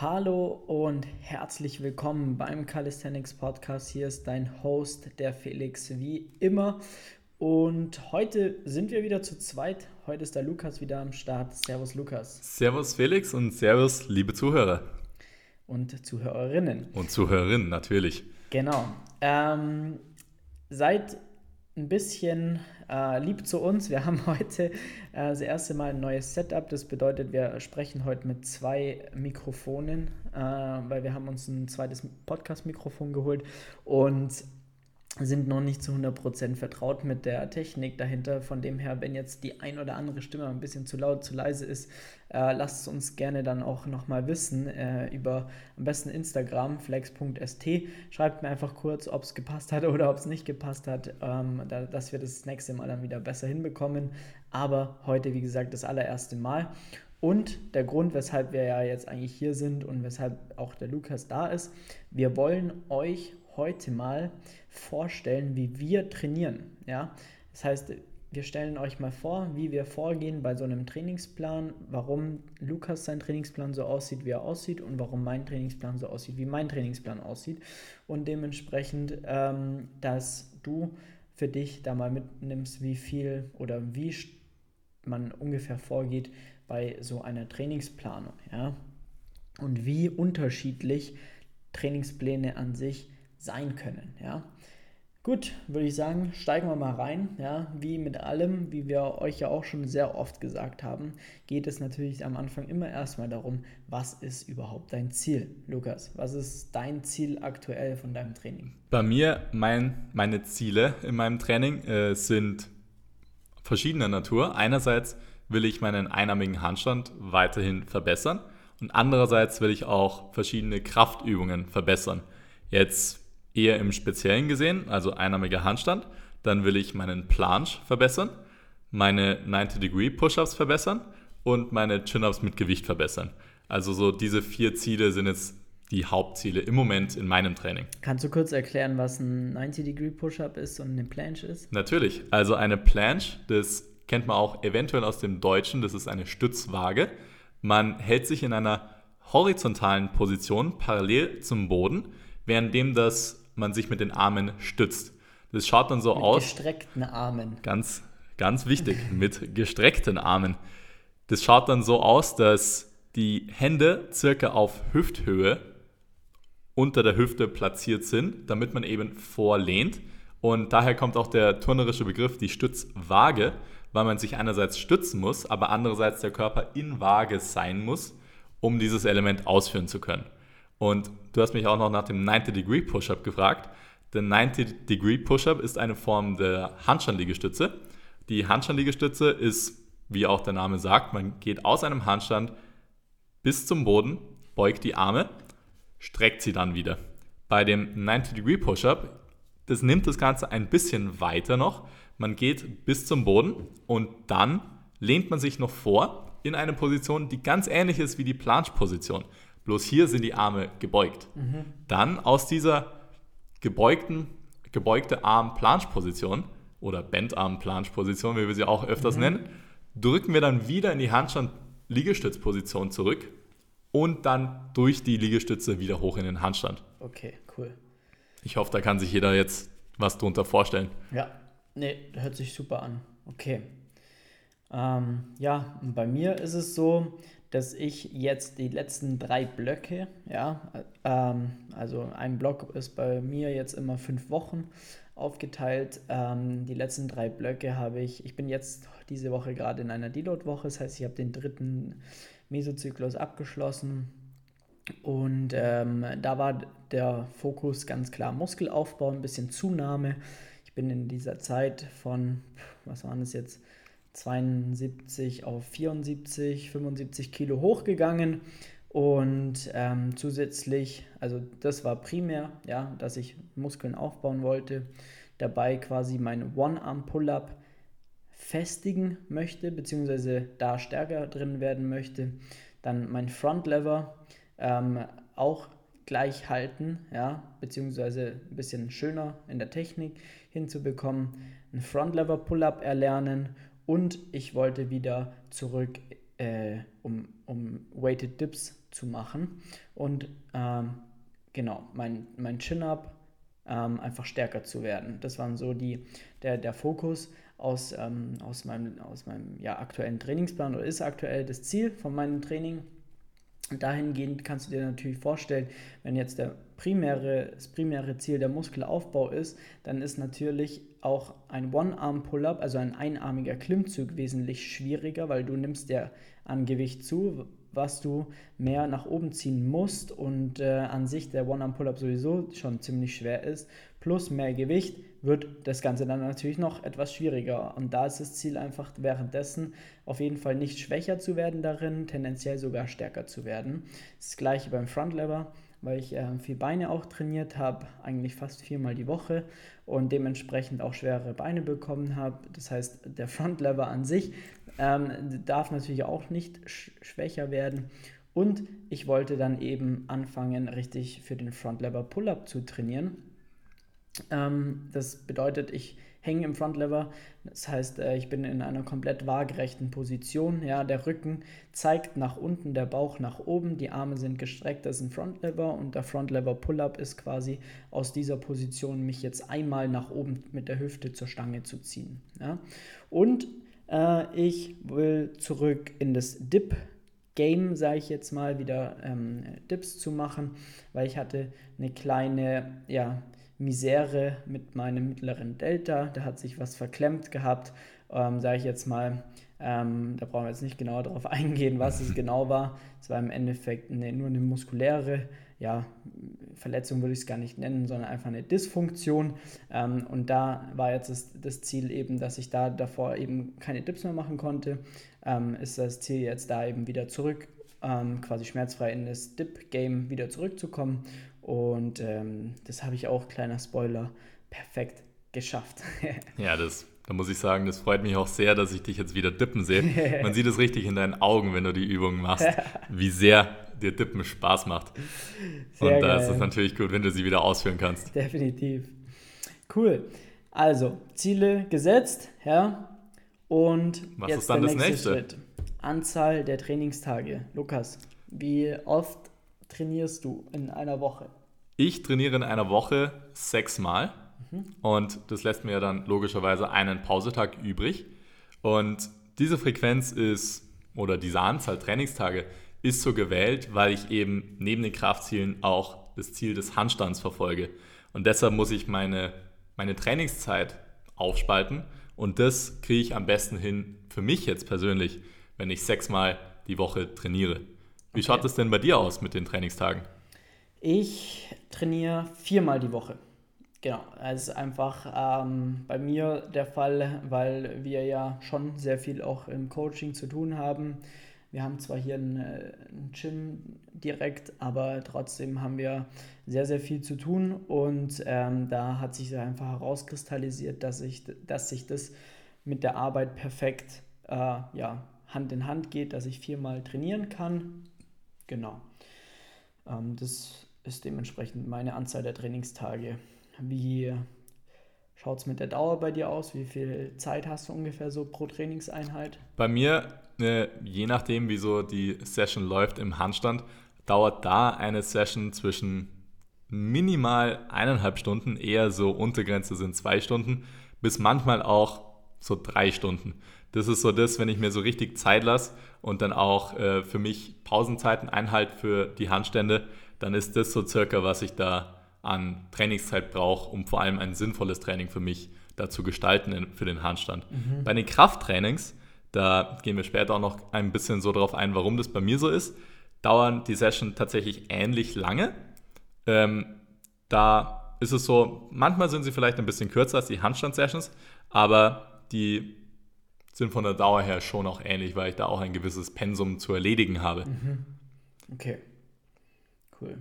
Hallo und herzlich willkommen beim Calisthenics Podcast. Hier ist dein Host, der Felix, wie immer. Und heute sind wir wieder zu zweit. Heute ist der Lukas wieder am Start. Servus, Lukas. Servus, Felix und Servus, liebe Zuhörer. Und Zuhörerinnen. Und Zuhörerinnen, natürlich. Genau. Ähm, seid ein bisschen äh, lieb zu uns. Wir haben heute äh, das erste Mal ein neues Setup. Das bedeutet, wir sprechen heute mit zwei Mikrofonen, äh, weil wir haben uns ein zweites Podcast-Mikrofon geholt und sind noch nicht zu 100% vertraut mit der Technik dahinter. Von dem her, wenn jetzt die ein oder andere Stimme ein bisschen zu laut, zu leise ist, äh, lasst es uns gerne dann auch nochmal wissen äh, über am besten Instagram, flex.st. Schreibt mir einfach kurz, ob es gepasst hat oder ob es nicht gepasst hat, ähm, da, dass wir das nächste Mal dann wieder besser hinbekommen. Aber heute, wie gesagt, das allererste Mal. Und der Grund, weshalb wir ja jetzt eigentlich hier sind und weshalb auch der Lukas da ist, wir wollen euch heute mal vorstellen, wie wir trainieren. Ja? Das heißt, wir stellen euch mal vor, wie wir vorgehen bei so einem Trainingsplan, warum Lukas sein Trainingsplan so aussieht, wie er aussieht und warum mein Trainingsplan so aussieht, wie mein Trainingsplan aussieht. Und dementsprechend, ähm, dass du für dich da mal mitnimmst, wie viel oder wie man ungefähr vorgeht bei so einer Trainingsplanung. Ja? Und wie unterschiedlich Trainingspläne an sich sein können. Ja. Gut, würde ich sagen, steigen wir mal rein. Ja, wie mit allem, wie wir euch ja auch schon sehr oft gesagt haben, geht es natürlich am Anfang immer erstmal darum, was ist überhaupt dein Ziel? Lukas, was ist dein Ziel aktuell von deinem Training? Bei mir, mein, meine Ziele in meinem Training äh, sind verschiedener Natur. Einerseits will ich meinen einarmigen Handstand weiterhin verbessern und andererseits will ich auch verschiedene Kraftübungen verbessern. Jetzt eher im Speziellen gesehen, also einarmiger Handstand. Dann will ich meinen Planche verbessern, meine 90-Degree Push-Ups verbessern und meine Chin-Ups mit Gewicht verbessern. Also so diese vier Ziele sind jetzt die Hauptziele im Moment in meinem Training. Kannst du kurz erklären, was ein 90-Degree Push-Up ist und eine Planche ist? Natürlich. Also eine Planche, das kennt man auch eventuell aus dem Deutschen, das ist eine Stützwaage. Man hält sich in einer horizontalen Position parallel zum Boden, währenddem das man sich mit den Armen stützt. Das schaut dann so mit aus. Mit gestreckten Armen. Ganz, ganz wichtig, mit gestreckten Armen. Das schaut dann so aus, dass die Hände circa auf Hüfthöhe unter der Hüfte platziert sind, damit man eben vorlehnt. Und daher kommt auch der turnerische Begriff die Stützwaage, weil man sich einerseits stützen muss, aber andererseits der Körper in Waage sein muss, um dieses Element ausführen zu können. Und du hast mich auch noch nach dem 90-Degree Push-Up gefragt. Der 90-Degree Push-Up ist eine Form der Handstandliegestütze. Die Handstandliegestütze ist, wie auch der Name sagt, man geht aus einem Handstand bis zum Boden, beugt die Arme, streckt sie dann wieder. Bei dem 90-Degree Push-Up, das nimmt das Ganze ein bisschen weiter noch. Man geht bis zum Boden und dann lehnt man sich noch vor in eine Position, die ganz ähnlich ist wie die Planche-Position. Bloß hier sind die Arme gebeugt. Mhm. Dann aus dieser gebeugten, gebeugte Arm-Planche-Position oder Bendarm-Planche-Position, wie wir sie auch öfters mhm. nennen, drücken wir dann wieder in die Handstand-Liegestützposition zurück und dann durch die Liegestütze wieder hoch in den Handstand. Okay, cool. Ich hoffe, da kann sich jeder jetzt was drunter vorstellen. Ja, nee, hört sich super an. Okay. Ähm, ja, bei mir ist es so, dass ich jetzt die letzten drei Blöcke, ja, ähm, also ein Block ist bei mir jetzt immer fünf Wochen aufgeteilt. Ähm, die letzten drei Blöcke habe ich, ich bin jetzt diese Woche gerade in einer Deload-Woche, das heißt, ich habe den dritten Mesozyklus abgeschlossen. Und ähm, da war der Fokus ganz klar Muskelaufbau, ein bisschen Zunahme. Ich bin in dieser Zeit von, was waren es jetzt, 72 auf 74, 75 Kilo hochgegangen. Und ähm, zusätzlich, also das war primär, ja, dass ich Muskeln aufbauen wollte, dabei quasi mein One-Arm-Pull-Up festigen möchte, beziehungsweise da stärker drin werden möchte. Dann mein Front-Lever ähm, auch gleich halten, ja, beziehungsweise ein bisschen schöner in der Technik hinzubekommen. Ein Front-Lever-Pull-Up erlernen und ich wollte wieder zurück, äh, um, um Weighted Dips zu machen und ähm, genau, mein, mein Chin-Up ähm, einfach stärker zu werden. Das waren so die, der, der Fokus aus, ähm, aus meinem, aus meinem ja, aktuellen Trainingsplan oder ist aktuell das Ziel von meinem Training. Dahingehend kannst du dir natürlich vorstellen, wenn jetzt der primäre, das primäre Ziel der Muskelaufbau ist, dann ist natürlich auch ein One-Arm-Pull-Up, also ein einarmiger Klimmzug, wesentlich schwieriger, weil du nimmst ja an Gewicht zu, was du mehr nach oben ziehen musst und äh, an sich der One-Arm-Pull-Up sowieso schon ziemlich schwer ist, plus mehr Gewicht wird das Ganze dann natürlich noch etwas schwieriger. Und da ist das Ziel einfach währenddessen auf jeden Fall nicht schwächer zu werden darin, tendenziell sogar stärker zu werden. Das gleiche beim Front Lever weil ich äh, viel Beine auch trainiert habe, eigentlich fast viermal die Woche und dementsprechend auch schwere Beine bekommen habe. Das heißt, der Front Lever an sich ähm, darf natürlich auch nicht sch schwächer werden. Und ich wollte dann eben anfangen, richtig für den Front Lever Pull-Up zu trainieren. Ähm, das bedeutet, ich hängen im Front Lever. Das heißt, äh, ich bin in einer komplett waagerechten Position. Ja, der Rücken zeigt nach unten, der Bauch nach oben, die Arme sind gestreckt. Das ist ein Front Lever und der Front Lever Pull-up ist quasi aus dieser Position mich jetzt einmal nach oben mit der Hüfte zur Stange zu ziehen. Ja. Und äh, ich will zurück in das Dip Game, sage ich jetzt mal, wieder ähm, Dips zu machen, weil ich hatte eine kleine, ja, Misere mit meinem mittleren Delta. Da hat sich was verklemmt gehabt, ähm, sage ich jetzt mal. Ähm, da brauchen wir jetzt nicht genauer darauf eingehen, was es genau war. Es war im Endeffekt eine, nur eine muskuläre ja, Verletzung, würde ich es gar nicht nennen, sondern einfach eine Dysfunktion. Ähm, und da war jetzt das, das, Ziel eben, dass ich da davor eben keine Dips mehr machen konnte. Ähm, ist das Ziel jetzt da eben wieder zurück, ähm, quasi schmerzfrei in das Dip-Game wieder zurückzukommen und ähm, das habe ich auch, kleiner Spoiler, perfekt geschafft. ja, das, da muss ich sagen, das freut mich auch sehr, dass ich dich jetzt wieder dippen sehe. Man sieht es richtig in deinen Augen, wenn du die Übungen machst, wie sehr dir Dippen Spaß macht. Sehr Und da ist es natürlich gut, wenn du sie wieder ausführen kannst. Definitiv. Cool. Also, Ziele gesetzt, ja. Und was jetzt ist dann der nächste das nächste? Schritt. Anzahl der Trainingstage. Lukas, wie oft trainierst du in einer Woche? Ich trainiere in einer Woche sechsmal mhm. und das lässt mir dann logischerweise einen Pausetag übrig. Und diese Frequenz ist, oder diese Anzahl Trainingstage ist so gewählt, weil ich eben neben den Kraftzielen auch das Ziel des Handstands verfolge. Und deshalb muss ich meine, meine Trainingszeit aufspalten und das kriege ich am besten hin für mich jetzt persönlich, wenn ich sechsmal die Woche trainiere. Wie schaut es denn bei dir aus mit den Trainingstagen? Ich trainiere viermal die Woche. Genau, es ist einfach ähm, bei mir der Fall, weil wir ja schon sehr viel auch im Coaching zu tun haben. Wir haben zwar hier ein, äh, ein Gym direkt, aber trotzdem haben wir sehr, sehr viel zu tun und ähm, da hat sich einfach herauskristallisiert, dass, ich, dass sich das mit der Arbeit perfekt äh, ja, Hand in Hand geht, dass ich viermal trainieren kann Genau. Ähm, das ist dementsprechend meine Anzahl der Trainingstage. Wie schaut es mit der Dauer bei dir aus? Wie viel Zeit hast du ungefähr so pro Trainingseinheit? Bei mir, äh, je nachdem, wie so die Session läuft im Handstand, dauert da eine Session zwischen minimal eineinhalb Stunden, eher so Untergrenze sind zwei Stunden, bis manchmal auch so drei Stunden. Das ist so das, wenn ich mir so richtig Zeit lasse und dann auch äh, für mich Pausenzeiten einhalte für die Handstände, dann ist das so circa, was ich da an Trainingszeit brauche, um vor allem ein sinnvolles Training für mich da zu gestalten für den Handstand. Mhm. Bei den Krafttrainings, da gehen wir später auch noch ein bisschen so darauf ein, warum das bei mir so ist, dauern die Sessions tatsächlich ähnlich lange. Ähm, da ist es so, manchmal sind sie vielleicht ein bisschen kürzer als die Handstand-Sessions, aber die sind von der Dauer her schon auch ähnlich, weil ich da auch ein gewisses Pensum zu erledigen habe. Mhm. Okay, cool.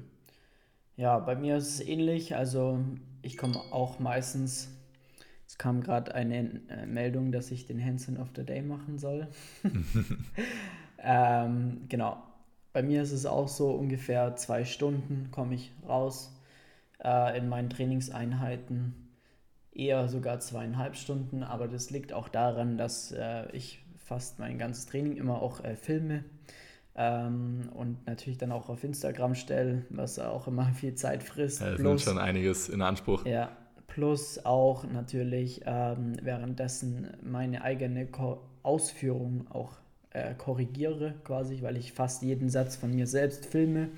Ja, bei mir ist es ähnlich. Also ich komme auch meistens, es kam gerade eine äh, Meldung, dass ich den Hansen of the Day machen soll. ähm, genau. Bei mir ist es auch so, ungefähr zwei Stunden komme ich raus äh, in meinen Trainingseinheiten eher sogar zweieinhalb Stunden, aber das liegt auch daran, dass äh, ich fast mein ganzes Training immer auch äh, filme. ähm, und natürlich dann auch auf Instagram stelle, was auch immer viel Zeit frisst. Ja, das nimmt schon einiges in Anspruch. Ja, plus auch natürlich ähm, währenddessen meine eigene Ko Ausführung auch äh, korrigiere, quasi, weil ich fast jeden Satz von mir selbst filme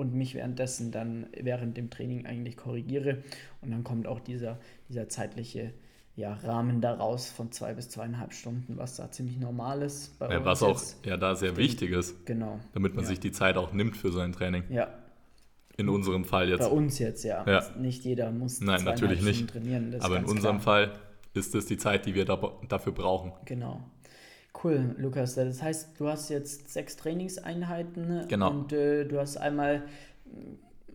und mich währenddessen dann während dem Training eigentlich korrigiere. Und dann kommt auch dieser, dieser zeitliche ja, Rahmen daraus von zwei bis zweieinhalb Stunden, was da ziemlich normal ist. Bei ja, was auch ja da sehr wichtig ist. Genau. Damit man ja. sich die Zeit auch nimmt für so ein Training. Ja. In unserem Fall jetzt. Bei uns jetzt, ja. ja. Nicht jeder muss Nein, natürlich nicht. trainieren. Aber in unserem klar. Fall ist es die Zeit, die wir da, dafür brauchen. Genau. Cool, Lukas. Das heißt, du hast jetzt sechs Trainingseinheiten genau. und äh, du hast einmal,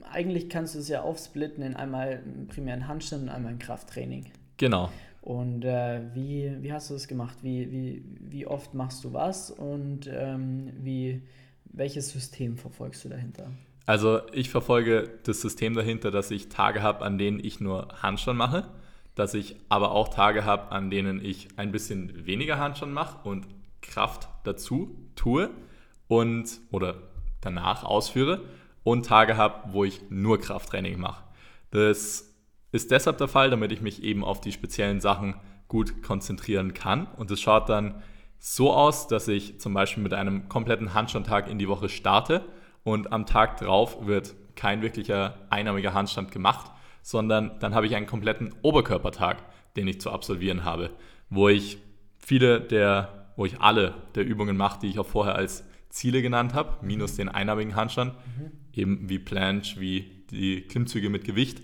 eigentlich kannst du es ja aufsplitten in einmal primären Handstand und einmal ein Krafttraining. Genau. Und äh, wie, wie hast du das gemacht? Wie, wie, wie oft machst du was und ähm, wie, welches System verfolgst du dahinter? Also ich verfolge das System dahinter, dass ich Tage habe, an denen ich nur Handstand mache dass ich aber auch Tage habe, an denen ich ein bisschen weniger Handstand mache und Kraft dazu tue und oder danach ausführe und Tage habe, wo ich nur Krafttraining mache. Das ist deshalb der Fall, damit ich mich eben auf die speziellen Sachen gut konzentrieren kann. Und es schaut dann so aus, dass ich zum Beispiel mit einem kompletten Handstandtag in die Woche starte und am Tag drauf wird kein wirklicher einarmiger Handstand gemacht, sondern dann habe ich einen kompletten Oberkörpertag, den ich zu absolvieren habe, wo ich viele der, wo ich alle der Übungen mache, die ich auch vorher als Ziele genannt habe, minus den einarmigen Handstand, mhm. eben wie Planche, wie die Klimmzüge mit Gewicht.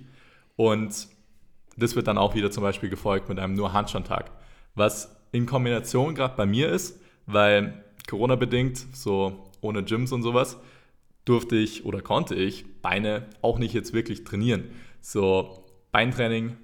Und das wird dann auch wieder zum Beispiel gefolgt mit einem nur Handstandtag. Was in Kombination gerade bei mir ist, weil Corona-bedingt, so ohne Gyms und sowas, durfte ich oder konnte ich Beine auch nicht jetzt wirklich trainieren. So Beintraining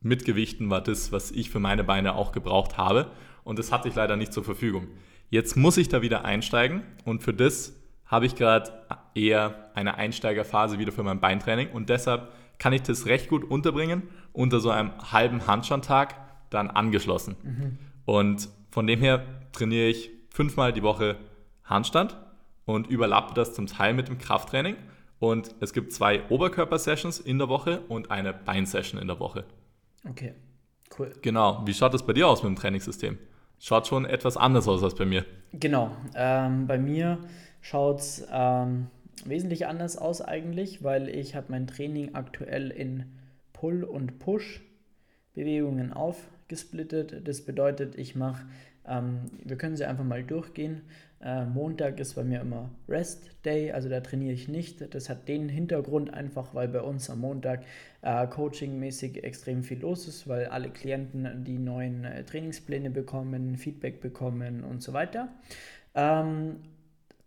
mit Gewichten war das, was ich für meine Beine auch gebraucht habe. Und das hatte ich leider nicht zur Verfügung. Jetzt muss ich da wieder einsteigen und für das habe ich gerade eher eine Einsteigerphase wieder für mein Beintraining und deshalb kann ich das recht gut unterbringen unter so einem halben Handstandtag dann angeschlossen. Mhm. Und von dem her trainiere ich fünfmal die Woche Handstand und überlappe das zum Teil mit dem Krafttraining und es gibt zwei Oberkörper-Sessions in der Woche und eine Bein-Session in der Woche. Okay, cool. Genau. Wie schaut das bei dir aus mit dem Trainingssystem? Schaut schon etwas anders aus als bei mir. Genau. Ähm, bei mir schaut es ähm, wesentlich anders aus eigentlich, weil ich habe mein Training aktuell in Pull- und Push-Bewegungen aufgesplittet. Das bedeutet, ich mache, ähm, wir können sie einfach mal durchgehen. Äh, Montag ist bei mir immer Rest Day, also da trainiere ich nicht. Das hat den Hintergrund einfach, weil bei uns am Montag äh, coachingmäßig extrem viel los ist, weil alle Klienten die neuen äh, Trainingspläne bekommen, Feedback bekommen und so weiter. Ähm,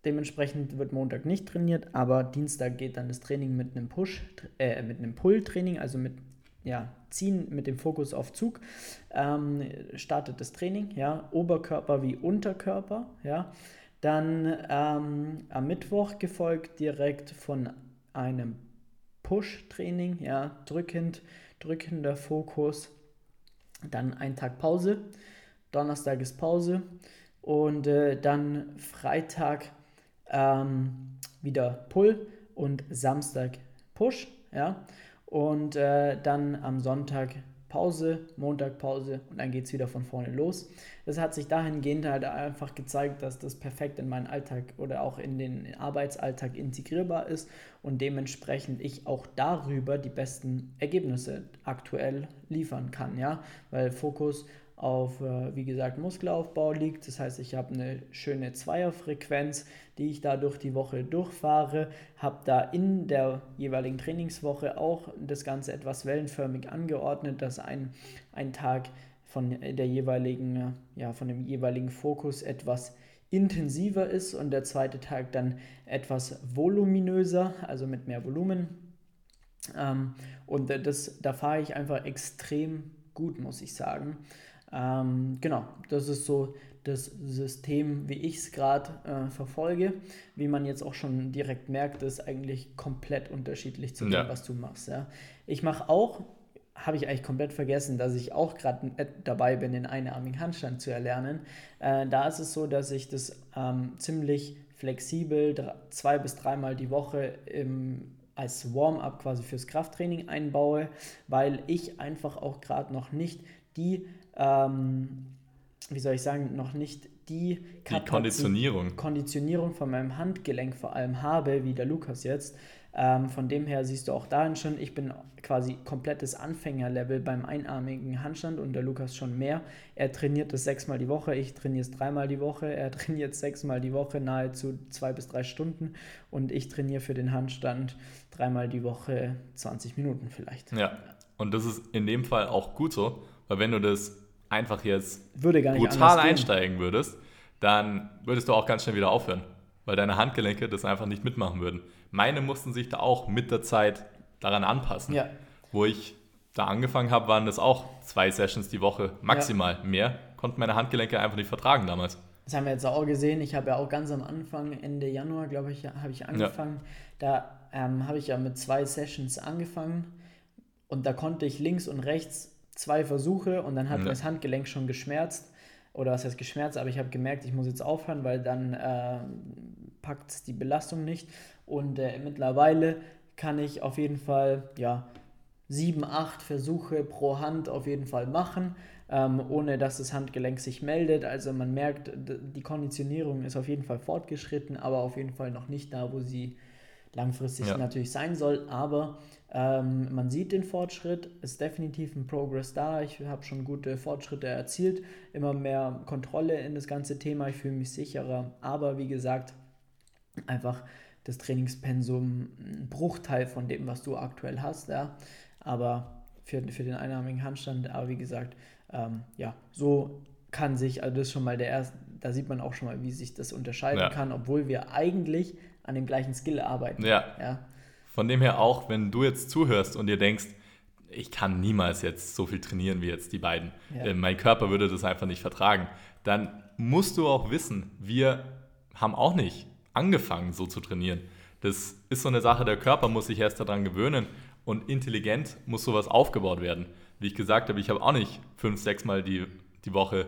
dementsprechend wird Montag nicht trainiert, aber Dienstag geht dann das Training mit einem Push, äh, mit einem Pull-Training, also mit ja, Ziehen mit dem Fokus auf Zug, ähm, startet das Training, ja, Oberkörper wie Unterkörper, ja. Dann ähm, am Mittwoch gefolgt direkt von einem Push-Training, ja, drückend, drückender Fokus. Dann ein Tag Pause, Donnerstag ist Pause und äh, dann Freitag ähm, wieder Pull und Samstag Push, ja. Und äh, dann am Sonntag Pause, Montag Pause und dann geht es wieder von vorne los. Das hat sich dahingehend halt einfach gezeigt, dass das perfekt in meinen Alltag oder auch in den Arbeitsalltag integrierbar ist und dementsprechend ich auch darüber die besten Ergebnisse aktuell liefern kann, ja, weil Fokus auf, äh, wie gesagt, Muskelaufbau liegt. Das heißt, ich habe eine schöne Zweierfrequenz, die ich da durch die Woche durchfahre, habe da in der jeweiligen Trainingswoche auch das Ganze etwas wellenförmig angeordnet, dass ein, ein Tag von der jeweiligen, ja, von dem jeweiligen Fokus etwas intensiver ist und der zweite Tag dann etwas voluminöser, also mit mehr Volumen. Ähm, und das, da fahre ich einfach extrem gut, muss ich sagen. Ähm, genau, das ist so das System, wie ich es gerade äh, verfolge. Wie man jetzt auch schon direkt merkt, ist eigentlich komplett unterschiedlich zu dem, ja. was du machst. Ja. Ich mache auch, habe ich eigentlich komplett vergessen, dass ich auch gerade dabei bin, den einarmigen Handstand zu erlernen. Äh, da ist es so, dass ich das ähm, ziemlich flexibel drei, zwei bis dreimal die Woche im, als Warm-up quasi fürs Krafttraining einbaue, weil ich einfach auch gerade noch nicht die, ähm, wie soll ich sagen, noch nicht die, die Konditionierung. Konditionierung von meinem Handgelenk vor allem habe, wie der Lukas jetzt. Ähm, von dem her siehst du auch dahin schon, ich bin quasi komplettes Anfängerlevel beim einarmigen Handstand und der Lukas schon mehr. Er trainiert das sechsmal die Woche, ich trainiere es dreimal die Woche, er trainiert sechsmal die Woche, nahezu zwei bis drei Stunden und ich trainiere für den Handstand dreimal die Woche 20 Minuten vielleicht. Ja, und das ist in dem Fall auch gut so, weil wenn du das einfach jetzt brutal einsteigen würdest, dann würdest du auch ganz schnell wieder aufhören, weil deine Handgelenke das einfach nicht mitmachen würden. Meine mussten sich da auch mit der Zeit daran anpassen. Ja. Wo ich da angefangen habe, waren das auch zwei Sessions die Woche maximal. Ja. Mehr konnten meine Handgelenke einfach nicht vertragen damals. Das haben wir jetzt auch gesehen. Ich habe ja auch ganz am Anfang, Ende Januar, glaube ich, habe ich angefangen. Ja. Da ähm, habe ich ja mit zwei Sessions angefangen und da konnte ich links und rechts zwei Versuche und dann hat ja. das Handgelenk schon geschmerzt. Oder was heißt geschmerzt, aber ich habe gemerkt, ich muss jetzt aufhören, weil dann äh, packt die Belastung nicht. Und äh, mittlerweile kann ich auf jeden Fall ja, sieben, acht Versuche pro Hand auf jeden Fall machen, ähm, ohne dass das Handgelenk sich meldet. Also man merkt, die Konditionierung ist auf jeden Fall fortgeschritten, aber auf jeden Fall noch nicht da, wo sie langfristig ja. natürlich sein soll. Aber ähm, man sieht den Fortschritt, ist definitiv ein Progress da. Ich habe schon gute Fortschritte erzielt, immer mehr Kontrolle in das ganze Thema. Ich fühle mich sicherer. Aber wie gesagt, einfach das Trainingspensum ein Bruchteil von dem, was du aktuell hast. Ja. Aber für, für den einarmigen Handstand, aber wie gesagt, ähm, ja, so kann sich, also das ist schon mal der erste, da sieht man auch schon mal, wie sich das unterscheiden ja. kann, obwohl wir eigentlich an dem gleichen Skill arbeiten. Ja. ja. Von dem her auch, wenn du jetzt zuhörst und dir denkst, ich kann niemals jetzt so viel trainieren wie jetzt die beiden. Ja. Äh, mein Körper würde das einfach nicht vertragen. Dann musst du auch wissen, wir haben auch nicht angefangen so zu trainieren. Das ist so eine Sache, der Körper muss sich erst daran gewöhnen und intelligent muss sowas aufgebaut werden. Wie ich gesagt habe, ich habe auch nicht fünf, sechs Mal die, die Woche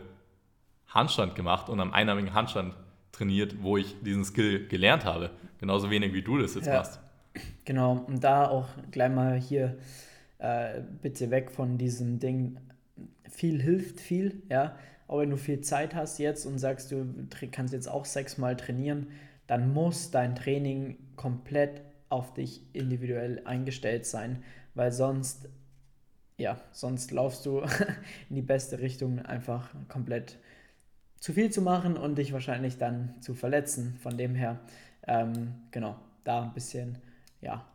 Handstand gemacht und am einarmigen Handstand trainiert, wo ich diesen Skill gelernt habe. Genauso wenig wie du das jetzt ja. machst. Genau, und da auch gleich mal hier äh, bitte weg von diesem Ding. Viel hilft viel, ja. Auch wenn du viel Zeit hast jetzt und sagst, du kannst jetzt auch sechsmal trainieren, dann muss dein Training komplett auf dich individuell eingestellt sein, weil sonst, ja, sonst laufst du in die beste Richtung einfach komplett zu viel zu machen und dich wahrscheinlich dann zu verletzen. Von dem her, ähm, genau, da ein bisschen, ja,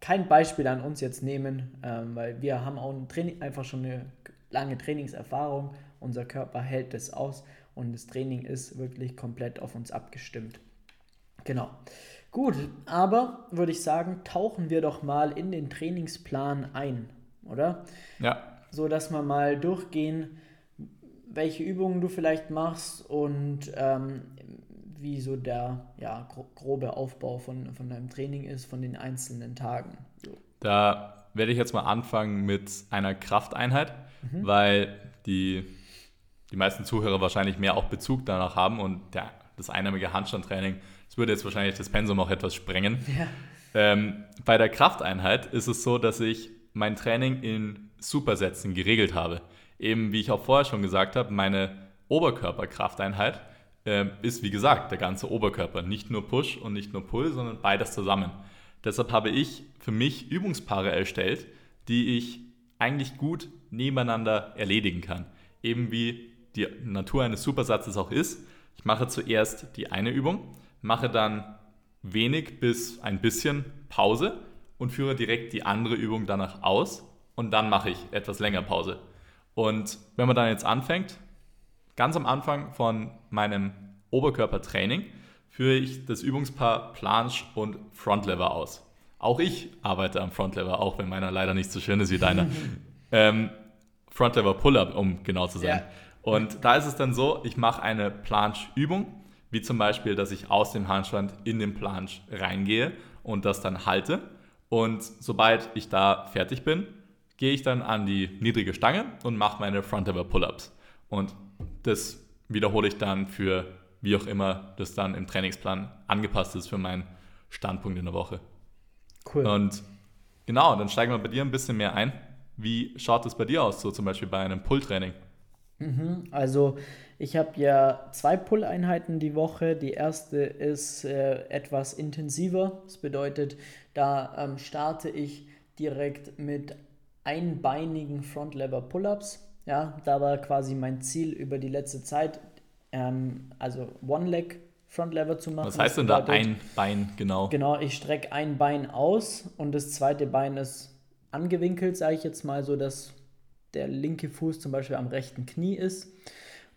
kein Beispiel an uns jetzt nehmen, ähm, weil wir haben auch ein Training, einfach schon eine lange Trainingserfahrung. Unser Körper hält es aus und das Training ist wirklich komplett auf uns abgestimmt. Genau. Gut, aber würde ich sagen, tauchen wir doch mal in den Trainingsplan ein, oder? Ja. So dass wir mal durchgehen, welche Übungen du vielleicht machst und ähm, wie so der ja, grobe Aufbau von, von deinem Training ist, von den einzelnen Tagen. So. Da werde ich jetzt mal anfangen mit einer Krafteinheit, mhm. weil die, die meisten Zuhörer wahrscheinlich mehr auch Bezug danach haben und der, das einnahmige Handstandtraining das würde jetzt wahrscheinlich das Pensum auch etwas sprengen. Ja. Ähm, bei der Krafteinheit ist es so, dass ich mein Training in Supersätzen geregelt habe. Eben wie ich auch vorher schon gesagt habe, meine Oberkörperkrafteinheit äh, ist wie gesagt der ganze Oberkörper. Nicht nur Push und nicht nur Pull, sondern beides zusammen. Deshalb habe ich für mich Übungspaare erstellt, die ich eigentlich gut nebeneinander erledigen kann. Eben wie die Natur eines Supersatzes auch ist. Ich mache zuerst die eine Übung, mache dann wenig bis ein bisschen Pause und führe direkt die andere Übung danach aus und dann mache ich etwas länger Pause. Und wenn man dann jetzt anfängt, ganz am Anfang von meinem Oberkörpertraining führe ich das Übungspaar Planche und Frontlever aus. Auch ich arbeite am Frontlever, auch wenn meiner leider nicht so schön ist wie deiner. ähm, Frontlever Pull-Up, um genau zu sein. Ja. Und da ist es dann so, ich mache eine Planche-Übung wie zum Beispiel, dass ich aus dem Handstand in den Planche reingehe und das dann halte. Und sobald ich da fertig bin, gehe ich dann an die niedrige Stange und mache meine Front-Ever Pull-Ups. Und das wiederhole ich dann für wie auch immer das dann im Trainingsplan angepasst ist für meinen Standpunkt in der Woche. Cool. Und genau, dann steigen wir bei dir ein bisschen mehr ein. Wie schaut es bei dir aus, so zum Beispiel bei einem Pull-Training? Mhm, also ich habe ja zwei Pull-Einheiten die Woche. Die erste ist äh, etwas intensiver. Das bedeutet, da ähm, starte ich direkt mit einbeinigen Front-Lever Pull-Ups. Ja, da war quasi mein Ziel über die letzte Zeit, ähm, also One-Leg Front Lever zu machen. Was heißt denn da ein Bein genau? Genau, ich strecke ein Bein aus und das zweite Bein ist angewinkelt, sage ich jetzt mal, so dass der linke Fuß zum Beispiel am rechten Knie ist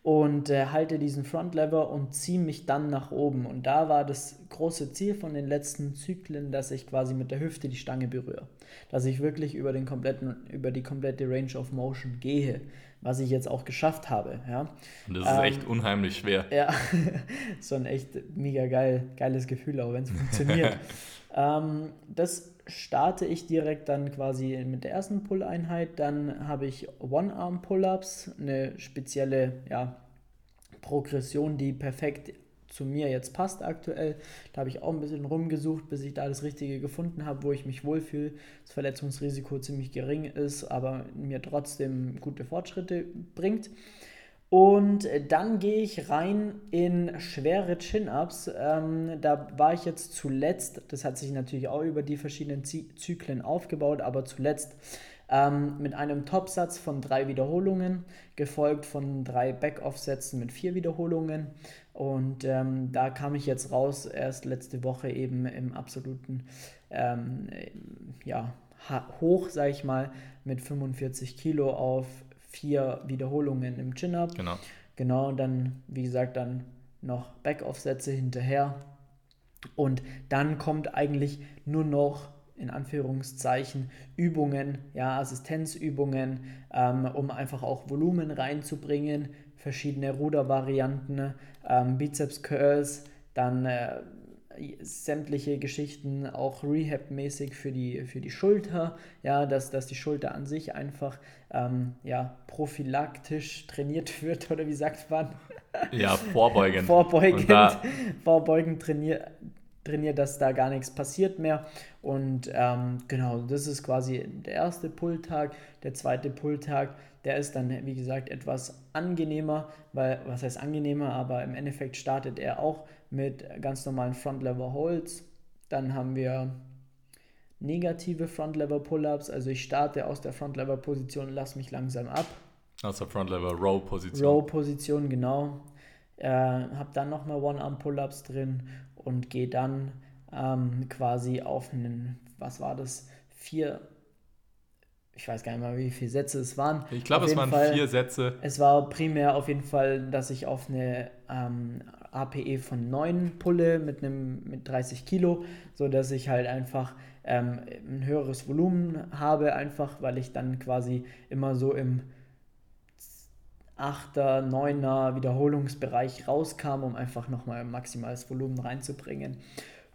und äh, halte diesen Front Lever und ziehe mich dann nach oben. Und da war das große Ziel von den letzten Zyklen, dass ich quasi mit der Hüfte die Stange berühre. Dass ich wirklich über, den kompletten, über die komplette Range of Motion gehe, was ich jetzt auch geschafft habe. Ja. Und das ist ähm, echt unheimlich schwer. Ja, so ein echt mega geil, geiles Gefühl, auch wenn es funktioniert. ähm, das starte ich direkt dann quasi mit der ersten Pull-Einheit. Dann habe ich One-Arm-Pull-Ups, eine spezielle ja, Progression, die perfekt zu mir jetzt passt aktuell. Da habe ich auch ein bisschen rumgesucht, bis ich da das Richtige gefunden habe, wo ich mich wohlfühle. Das Verletzungsrisiko ziemlich gering ist, aber mir trotzdem gute Fortschritte bringt. Und dann gehe ich rein in schwere Chin-Ups. Ähm, da war ich jetzt zuletzt, das hat sich natürlich auch über die verschiedenen Zyklen aufgebaut, aber zuletzt ähm, mit einem Topsatz von drei Wiederholungen, gefolgt von drei Back-Off-Sätzen mit vier Wiederholungen. Und ähm, da kam ich jetzt raus, erst letzte Woche eben im absoluten ähm, ja, hoch, sage ich mal, mit 45 Kilo auf vier Wiederholungen im Chin-Up. Genau. Genau, und dann, wie gesagt, dann noch Back-Off-Sätze hinterher. Und dann kommt eigentlich nur noch in Anführungszeichen Übungen, ja, Assistenzübungen, ähm, um einfach auch Volumen reinzubringen, verschiedene Rudervarianten, ähm, Bizeps Curls, dann äh, sämtliche Geschichten auch Rehab-mäßig für die, für die Schulter, ja, dass, dass die Schulter an sich einfach ähm, ja, prophylaktisch trainiert wird, oder wie sagt man? Ja, vorbeugend. vorbeugend, vorbeugend trainiert, trainiert, dass da gar nichts passiert mehr. Und ähm, genau, das ist quasi der erste Pulltag. Der zweite Pulltag, der ist dann, wie gesagt, etwas angenehmer, weil, was heißt angenehmer, aber im Endeffekt startet er auch mit ganz normalen Front-Lever Holds. Dann haben wir negative Front-Lever Pull-Ups, also ich starte aus der Front-Lever Position, lasse mich langsam ab. Aus der Front-Lever Row Position. Row Position, genau. Äh, habe dann nochmal One-Arm Pull-Ups drin und gehe dann ähm, quasi auf einen, was war das, vier, ich weiß gar nicht mal, wie viele Sätze es waren. Ich glaube, es waren Fall, vier Sätze. Es war primär auf jeden Fall, dass ich auf eine ähm, APE von 9 pulle mit, einem, mit 30 Kilo, sodass ich halt einfach ähm, ein höheres Volumen habe, einfach weil ich dann quasi immer so im 8er, 9er Wiederholungsbereich rauskam, um einfach nochmal maximales Volumen reinzubringen.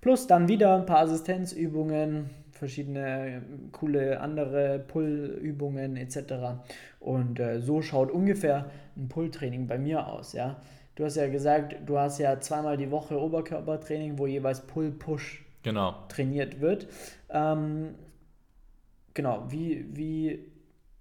Plus dann wieder ein paar Assistenzübungen, verschiedene coole andere Pull-Übungen etc. Und äh, so schaut ungefähr ein Pull-Training bei mir aus. Ja? Du hast ja gesagt, du hast ja zweimal die Woche Oberkörpertraining, wo jeweils Pull-Push genau. trainiert wird. Ähm, genau, wie, wie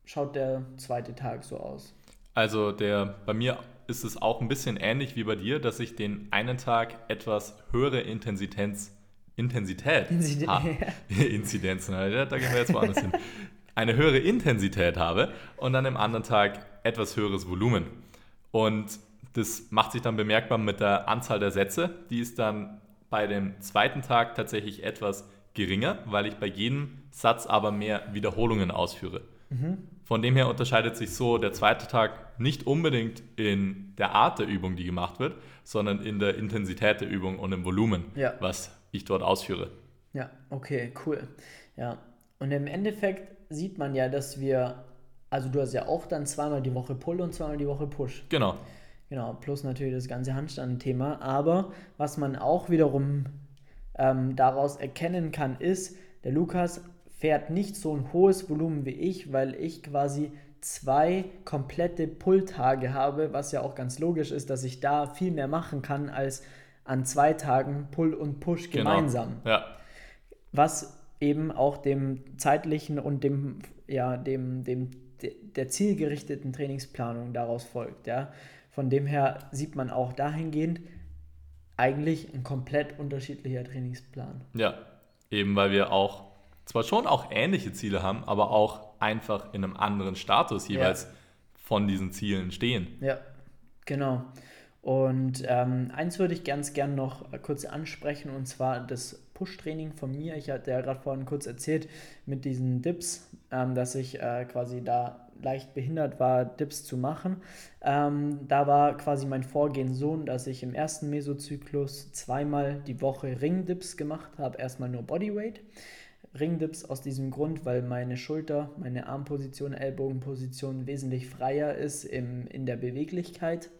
schaut der zweite Tag so aus? Also der, bei mir ist es auch ein bisschen ähnlich wie bei dir, dass ich den einen Tag etwas höhere Intensitäts, Intensität habe. Inzidenzen, da gehen wir jetzt woanders hin. Eine höhere Intensität habe und dann im anderen Tag etwas höheres Volumen. Und das macht sich dann bemerkbar mit der Anzahl der Sätze. Die ist dann bei dem zweiten Tag tatsächlich etwas geringer, weil ich bei jedem Satz aber mehr Wiederholungen ausführe. Mhm. Von dem her unterscheidet sich so der zweite Tag nicht unbedingt in der Art der Übung, die gemacht wird, sondern in der Intensität der Übung und im Volumen, ja. was ich dort ausführe. Ja, okay, cool. Ja, und im Endeffekt sieht man ja, dass wir, also du hast ja auch dann zweimal die Woche Pull und zweimal die Woche Push. Genau. Genau, plus natürlich das ganze Handstand-Thema. Aber was man auch wiederum ähm, daraus erkennen kann, ist, der Lukas fährt nicht so ein hohes Volumen wie ich, weil ich quasi zwei komplette Pull-Tage habe, was ja auch ganz logisch ist, dass ich da viel mehr machen kann als an zwei Tagen Pull und Push genau. gemeinsam. Ja. Was eben auch dem zeitlichen und dem, ja, dem, dem, der zielgerichteten Trainingsplanung daraus folgt. Ja. Von dem her sieht man auch dahingehend eigentlich ein komplett unterschiedlicher Trainingsplan. Ja, eben weil wir auch zwar schon auch ähnliche Ziele haben, aber auch einfach in einem anderen Status jeweils ja. von diesen Zielen stehen. Ja, genau. Und ähm, eins würde ich ganz gern noch kurz ansprechen, und zwar das Push-Training von mir. Ich hatte ja gerade vorhin kurz erzählt mit diesen Dips, ähm, dass ich äh, quasi da leicht behindert war, Dips zu machen. Ähm, da war quasi mein Vorgehen so, dass ich im ersten Mesozyklus zweimal die Woche Ringdips gemacht habe. Erstmal nur Bodyweight. Ringdips aus diesem Grund, weil meine Schulter, meine Armposition, Ellbogenposition wesentlich freier ist im, in der Beweglichkeit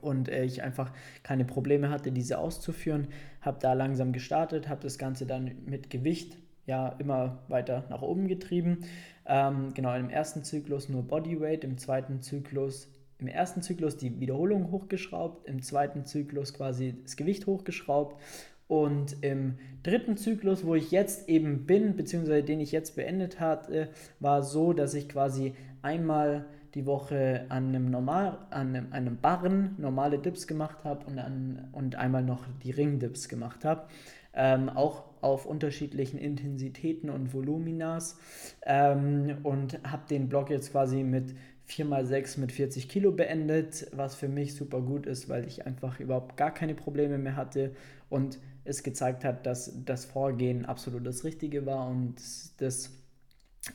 und äh, ich einfach keine Probleme hatte, diese auszuführen. Habe da langsam gestartet, habe das Ganze dann mit Gewicht ja immer weiter nach oben getrieben. Ähm, genau, im ersten Zyklus nur Bodyweight, im zweiten Zyklus im ersten Zyklus die Wiederholung hochgeschraubt, im zweiten Zyklus quasi das Gewicht hochgeschraubt und im dritten Zyklus, wo ich jetzt eben bin, beziehungsweise den ich jetzt beendet hatte, war so, dass ich quasi einmal die Woche an einem, normal, an einem, einem Barren normale Dips gemacht habe und, und einmal noch die Ringdips gemacht habe. Ähm, auch auf unterschiedlichen Intensitäten und Voluminas ähm, und habe den Block jetzt quasi mit 4x6 mit 40 Kilo beendet, was für mich super gut ist, weil ich einfach überhaupt gar keine Probleme mehr hatte und es gezeigt hat, dass das Vorgehen absolut das Richtige war und das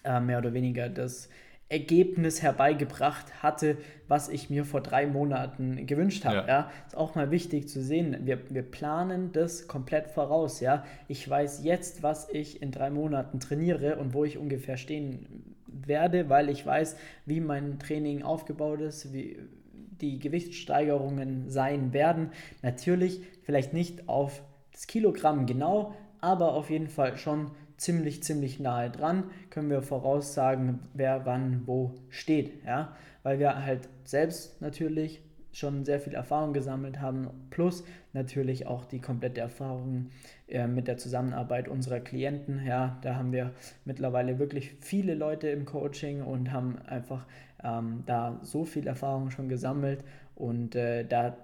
äh, mehr oder weniger das Ergebnis herbeigebracht hatte, was ich mir vor drei Monaten gewünscht habe. Ja. ja. Ist auch mal wichtig zu sehen. Wir, wir planen das komplett voraus. Ja. Ich weiß jetzt, was ich in drei Monaten trainiere und wo ich ungefähr stehen werde, weil ich weiß, wie mein Training aufgebaut ist, wie die Gewichtssteigerungen sein werden. Natürlich vielleicht nicht auf das Kilogramm genau, aber auf jeden Fall schon ziemlich, ziemlich nahe dran, können wir voraussagen, wer wann wo steht. Ja? Weil wir halt selbst natürlich schon sehr viel Erfahrung gesammelt haben, plus natürlich auch die komplette Erfahrung äh, mit der Zusammenarbeit unserer Klienten. Ja, da haben wir mittlerweile wirklich viele Leute im Coaching und haben einfach ähm, da so viel Erfahrung schon gesammelt und äh, da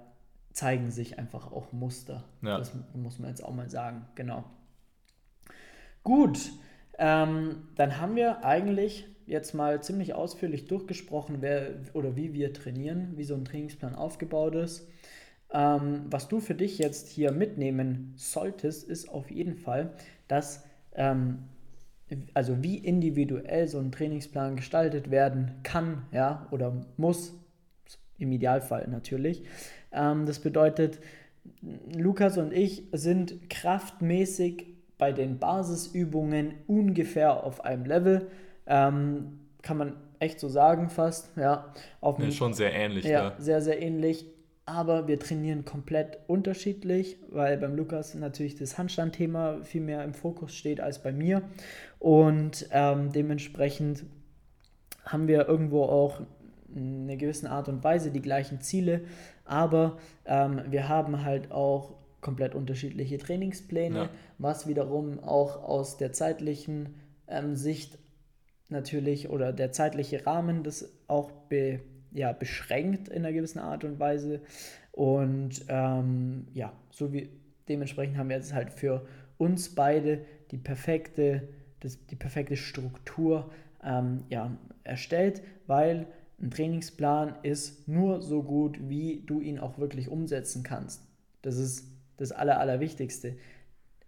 zeigen sich einfach auch Muster. Ja. Das muss man jetzt auch mal sagen. Genau. Gut, ähm, dann haben wir eigentlich jetzt mal ziemlich ausführlich durchgesprochen, wer oder wie wir trainieren, wie so ein Trainingsplan aufgebaut ist. Ähm, was du für dich jetzt hier mitnehmen solltest, ist auf jeden Fall, dass ähm, also wie individuell so ein Trainingsplan gestaltet werden kann, ja, oder muss, im Idealfall natürlich. Ähm, das bedeutet, Lukas und ich sind kraftmäßig bei den Basisübungen ungefähr auf einem Level. Ähm, kann man echt so sagen fast. Ja, auf ja, schon sehr ähnlich. Ja, ja, sehr, sehr ähnlich. Aber wir trainieren komplett unterschiedlich, weil beim Lukas natürlich das Handstandthema viel mehr im Fokus steht als bei mir. Und ähm, dementsprechend haben wir irgendwo auch in einer gewissen Art und Weise die gleichen Ziele, aber ähm, wir haben halt auch komplett unterschiedliche Trainingspläne, ja. was wiederum auch aus der zeitlichen ähm, Sicht natürlich oder der zeitliche Rahmen das auch be, ja, beschränkt in einer gewissen Art und Weise. Und ähm, ja, so wie dementsprechend haben wir jetzt halt für uns beide die perfekte, das, die perfekte Struktur ähm, ja, erstellt, weil ein Trainingsplan ist nur so gut, wie du ihn auch wirklich umsetzen kannst. Das ist das Aller, Allerwichtigste.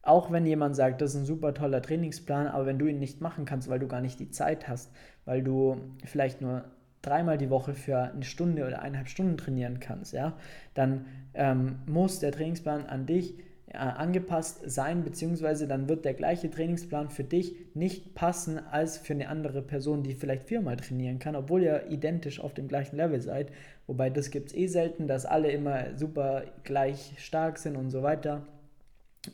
Auch wenn jemand sagt, das ist ein super toller Trainingsplan, aber wenn du ihn nicht machen kannst, weil du gar nicht die Zeit hast, weil du vielleicht nur dreimal die Woche für eine Stunde oder eineinhalb Stunden trainieren kannst, ja, dann ähm, muss der Trainingsplan an dich angepasst sein, beziehungsweise dann wird der gleiche Trainingsplan für dich nicht passen als für eine andere Person, die vielleicht viermal trainieren kann, obwohl ihr identisch auf dem gleichen Level seid. Wobei das gibt es eh selten, dass alle immer super gleich stark sind und so weiter.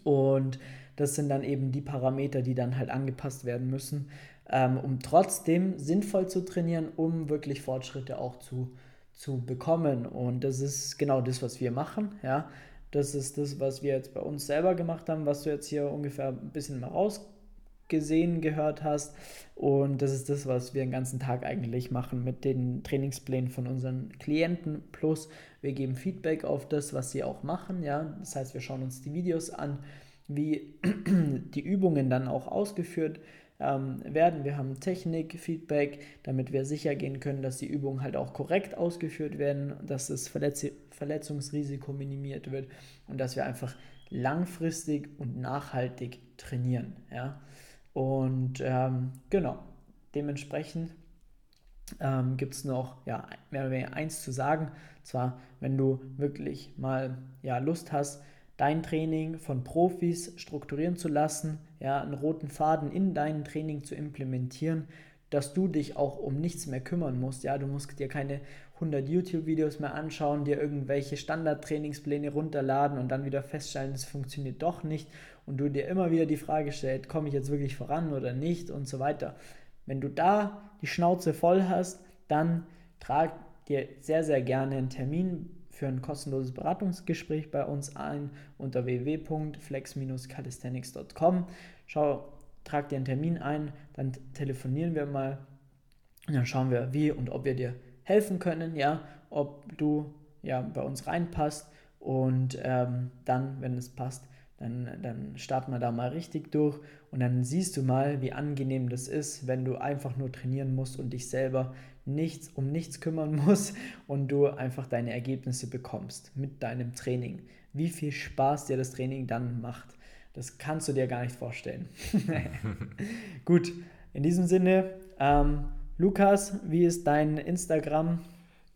Und das sind dann eben die Parameter, die dann halt angepasst werden müssen, ähm, um trotzdem sinnvoll zu trainieren, um wirklich Fortschritte auch zu, zu bekommen. Und das ist genau das, was wir machen. Ja? Das ist das, was wir jetzt bei uns selber gemacht haben, was du jetzt hier ungefähr ein bisschen mal rausgesehen gehört hast. Und das ist das, was wir den ganzen Tag eigentlich machen mit den Trainingsplänen von unseren Klienten. Plus wir geben Feedback auf das, was sie auch machen. Ja? Das heißt, wir schauen uns die Videos an, wie die Übungen dann auch ausgeführt werden ähm, werden. Wir haben Technik-Feedback, damit wir sicher gehen können, dass die Übungen halt auch korrekt ausgeführt werden, dass das Verletz Verletzungsrisiko minimiert wird und dass wir einfach langfristig und nachhaltig trainieren. Ja? Und ähm, genau, dementsprechend ähm, gibt es noch ja, mehr oder weniger eins zu sagen. Und zwar, wenn du wirklich mal ja, Lust hast, dein Training von Profis strukturieren zu lassen, ja, einen roten Faden in dein Training zu implementieren, dass du dich auch um nichts mehr kümmern musst. Ja, du musst dir keine 100 YouTube-Videos mehr anschauen, dir irgendwelche Standard-Trainingspläne runterladen und dann wieder feststellen, es funktioniert doch nicht und du dir immer wieder die Frage stellst, komme ich jetzt wirklich voran oder nicht und so weiter. Wenn du da die Schnauze voll hast, dann trag dir sehr, sehr gerne einen Termin für ein kostenloses Beratungsgespräch bei uns ein unter www.flex-calisthenics.com. Schau, trag dir einen Termin ein, dann telefonieren wir mal und dann schauen wir, wie und ob wir dir helfen können, ja, ob du ja bei uns reinpasst und ähm, dann, wenn es passt, dann, dann starten wir da mal richtig durch und dann siehst du mal, wie angenehm das ist, wenn du einfach nur trainieren musst und dich selber nichts um nichts kümmern musst und du einfach deine Ergebnisse bekommst mit deinem Training. Wie viel Spaß dir das Training dann macht, das kannst du dir gar nicht vorstellen. Gut, in diesem Sinne, ähm, Lukas, wie ist dein Instagram?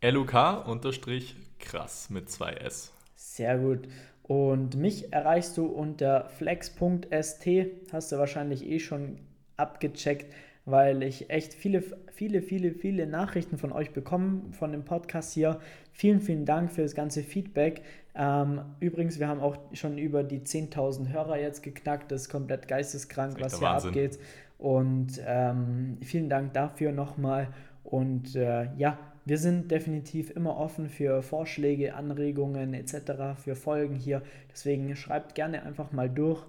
LUK-krass mit zwei S. Sehr gut. Und mich erreichst du unter flex.st, hast du wahrscheinlich eh schon abgecheckt, weil ich echt viele, viele, viele, viele Nachrichten von euch bekomme, von dem Podcast hier. Vielen, vielen Dank für das ganze Feedback. Ähm, übrigens, wir haben auch schon über die 10.000 Hörer jetzt geknackt. Das ist komplett geisteskrank, was hier Wahnsinn. abgeht. Und ähm, vielen Dank dafür nochmal. Und äh, ja, wir sind definitiv immer offen für Vorschläge, Anregungen etc., für Folgen hier. Deswegen schreibt gerne einfach mal durch.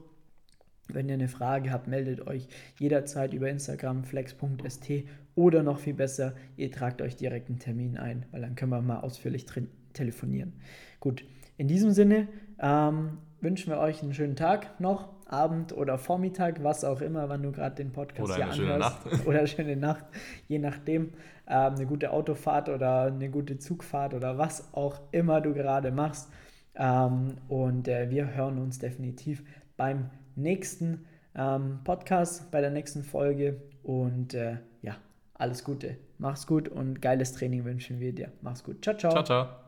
Wenn ihr eine Frage habt, meldet euch jederzeit über Instagram flex.st oder noch viel besser, ihr tragt euch direkt einen Termin ein, weil dann können wir mal ausführlich telefonieren. Gut, in diesem Sinne ähm, wünschen wir euch einen schönen Tag noch, Abend oder Vormittag, was auch immer, wann du gerade den Podcast oder hier anhörst. Schöne Nacht. Oder eine schöne Nacht, je nachdem. Ähm, eine gute Autofahrt oder eine gute Zugfahrt oder was auch immer du gerade machst. Ähm, und äh, wir hören uns definitiv beim nächsten ähm, Podcast, bei der nächsten Folge. Und äh, ja, alles Gute. Mach's gut und geiles Training wünschen wir dir. Mach's gut. Ciao, ciao. Ciao, ciao.